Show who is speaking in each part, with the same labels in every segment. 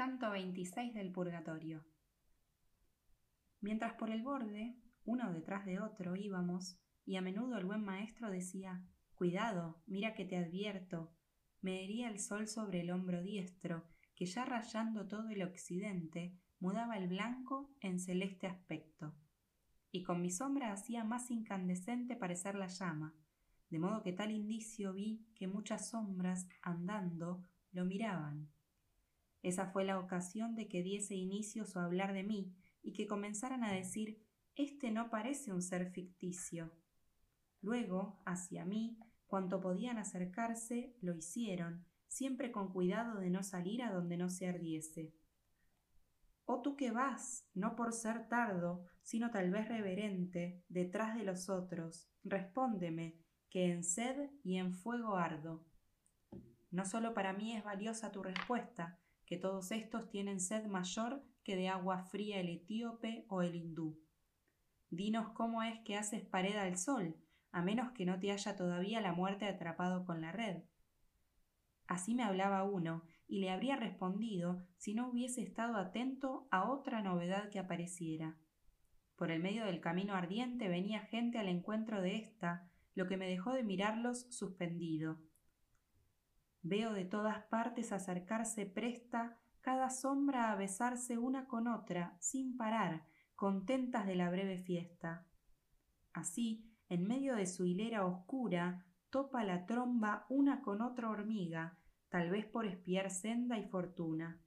Speaker 1: Canto 26 del Purgatorio. Mientras por el borde, uno detrás de otro, íbamos, y a menudo el buen maestro decía Cuidado, mira que te advierto. Me hería el sol sobre el hombro diestro, que ya rayando todo el occidente, mudaba el blanco en celeste aspecto. Y con mi sombra hacía más incandescente parecer la llama, de modo que tal indicio vi que muchas sombras, andando, lo miraban. Esa fue la ocasión de que diese inicio su hablar de mí y que comenzaran a decir Este no parece un ser ficticio. Luego, hacia mí, cuanto podían acercarse, lo hicieron, siempre con cuidado de no salir a donde no se ardiese. Oh tú que vas, no por ser tardo, sino tal vez reverente, detrás de los otros, respóndeme, que en sed y en fuego ardo. No sólo para mí es valiosa tu respuesta, que todos estos tienen sed mayor que de agua fría el etíope o el hindú. Dinos cómo es que haces pared al sol, a menos que no te haya todavía la muerte atrapado con la red. Así me hablaba uno, y le habría respondido si no hubiese estado atento a otra novedad que apareciera. Por el medio del camino ardiente venía gente al encuentro de ésta, lo que me dejó de mirarlos suspendido. Veo de todas partes acercarse presta cada sombra a besarse una con otra, sin parar, contentas de la breve fiesta. Así, en medio de su hilera oscura, topa la tromba una con otra hormiga, tal vez por espiar senda y fortuna.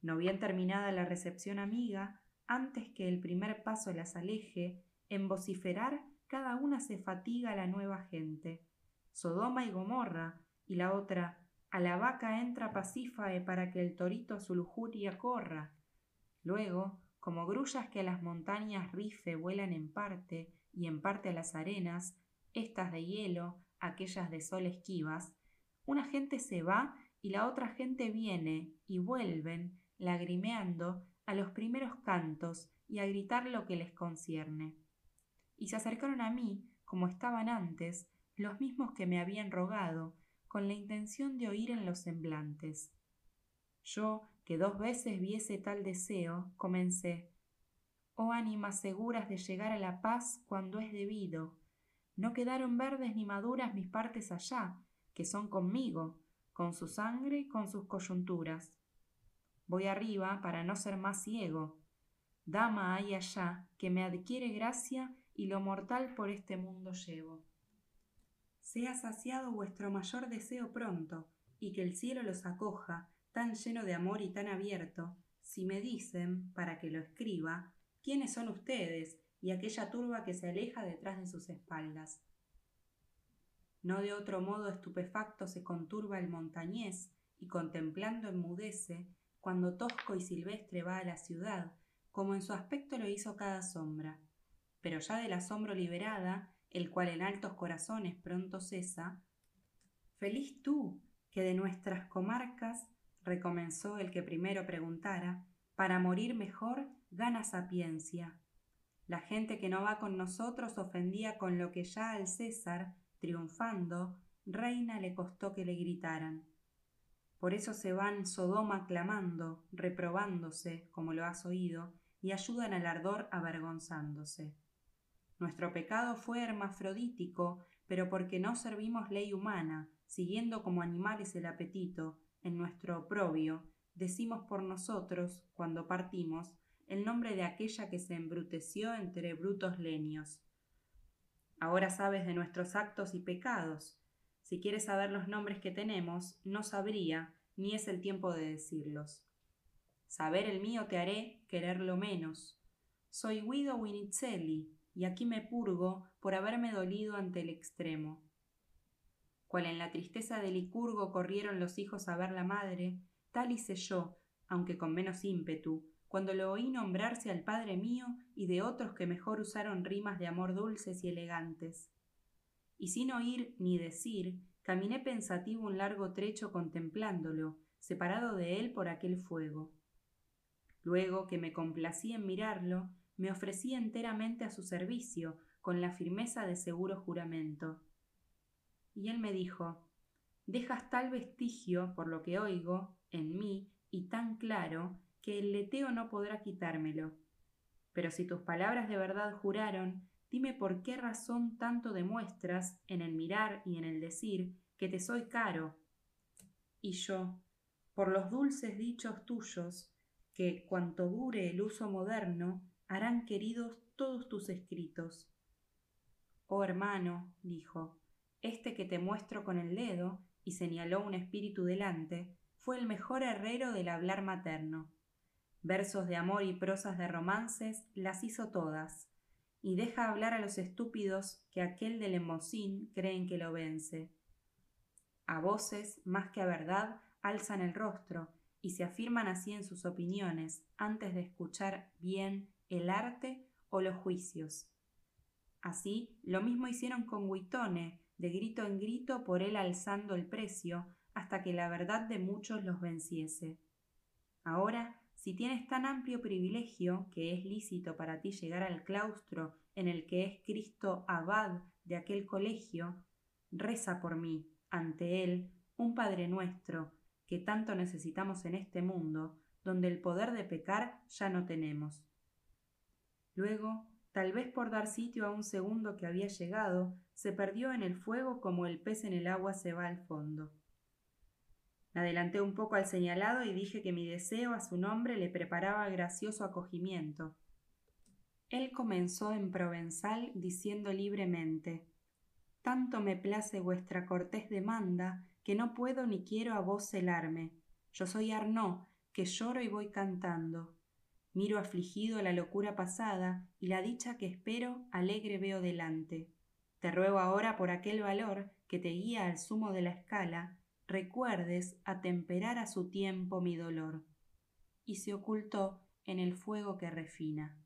Speaker 1: No bien terminada la recepción amiga, antes que el primer paso las aleje, en vociferar cada una se fatiga la nueva gente. Sodoma y Gomorra, y la otra a la vaca entra pacífae para que el torito su lujuria corra. Luego, como grullas que a las montañas rife vuelan en parte y en parte a las arenas, estas de hielo, aquellas de sol esquivas, una gente se va y la otra gente viene y vuelven, lagrimeando, a los primeros cantos y a gritar lo que les concierne. Y se acercaron a mí, como estaban antes, los mismos que me habían rogado, con la intención de oír en los semblantes. Yo, que dos veces viese tal deseo, comencé Oh ánimas seguras de llegar a la paz cuando es debido. No quedaron verdes ni maduras mis partes allá, que son conmigo, con su sangre y con sus coyunturas. Voy arriba para no ser más ciego. Dama hay allá que me adquiere gracia y lo mortal por este mundo llevo sea saciado vuestro mayor deseo pronto, y que el cielo los acoja, tan lleno de amor y tan abierto, si me dicen, para que lo escriba, quiénes son ustedes y aquella turba que se aleja detrás de sus espaldas. No de otro modo estupefacto se conturba el montañés y contemplando enmudece cuando tosco y silvestre va a la ciudad, como en su aspecto lo hizo cada sombra. Pero ya del asombro liberada, el cual en altos corazones pronto cesa, feliz tú, que de nuestras comarcas, recomenzó el que primero preguntara, para morir mejor gana sapiencia. La gente que no va con nosotros ofendía con lo que ya al César, triunfando, reina le costó que le gritaran. Por eso se van Sodoma clamando, reprobándose, como lo has oído, y ayudan al ardor avergonzándose. Nuestro pecado fue hermafrodítico, pero porque no servimos ley humana, siguiendo como animales el apetito, en nuestro oprobio, decimos por nosotros, cuando partimos, el nombre de aquella que se embruteció entre brutos leños. Ahora sabes de nuestros actos y pecados. Si quieres saber los nombres que tenemos, no sabría, ni es el tiempo de decirlos. Saber el mío te haré quererlo menos. Soy Guido Winizelli, y aquí me purgo por haberme dolido ante el extremo. Cual en la tristeza de Licurgo corrieron los hijos a ver la madre, tal hice yo, aunque con menos ímpetu, cuando lo oí nombrarse al Padre mío y de otros que mejor usaron rimas de amor dulces y elegantes. Y sin oír ni decir, caminé pensativo un largo trecho contemplándolo, separado de él por aquel fuego. Luego que me complací en mirarlo, me ofrecí enteramente a su servicio, con la firmeza de seguro juramento. Y él me dijo Dejas tal vestigio, por lo que oigo, en mí, y tan claro que el leteo no podrá quitármelo. Pero si tus palabras de verdad juraron, dime por qué razón tanto demuestras, en el mirar y en el decir, que te soy caro. Y yo, por los dulces dichos tuyos, que, cuanto dure el uso moderno, harán queridos todos tus escritos. Oh hermano, dijo, este que te muestro con el dedo, y señaló un espíritu delante, fue el mejor herrero del hablar materno. Versos de amor y prosas de romances las hizo todas, y deja hablar a los estúpidos que aquel del emocín creen que lo vence. A voces, más que a verdad, alzan el rostro, y se afirman así en sus opiniones, antes de escuchar bien el arte o los juicios. Así, lo mismo hicieron con Guitone, de grito en grito por él alzando el precio, hasta que la verdad de muchos los venciese. Ahora, si tienes tan amplio privilegio que es lícito para ti llegar al claustro en el que es Cristo abad de aquel colegio, reza por mí, ante él, un Padre nuestro, que tanto necesitamos en este mundo, donde el poder de pecar ya no tenemos. Luego, tal vez por dar sitio a un segundo que había llegado, se perdió en el fuego como el pez en el agua se va al fondo. Me adelanté un poco al señalado y dije que mi deseo a su nombre le preparaba gracioso acogimiento. Él comenzó en provenzal diciendo libremente Tanto me place vuestra cortés demanda que no puedo ni quiero a vos celarme. Yo soy Arnaud, que lloro y voy cantando. Miro afligido la locura pasada y la dicha que espero alegre veo delante. Te ruego ahora por aquel valor que te guía al sumo de la escala, recuerdes atemperar a su tiempo mi dolor. Y se ocultó en el fuego que refina.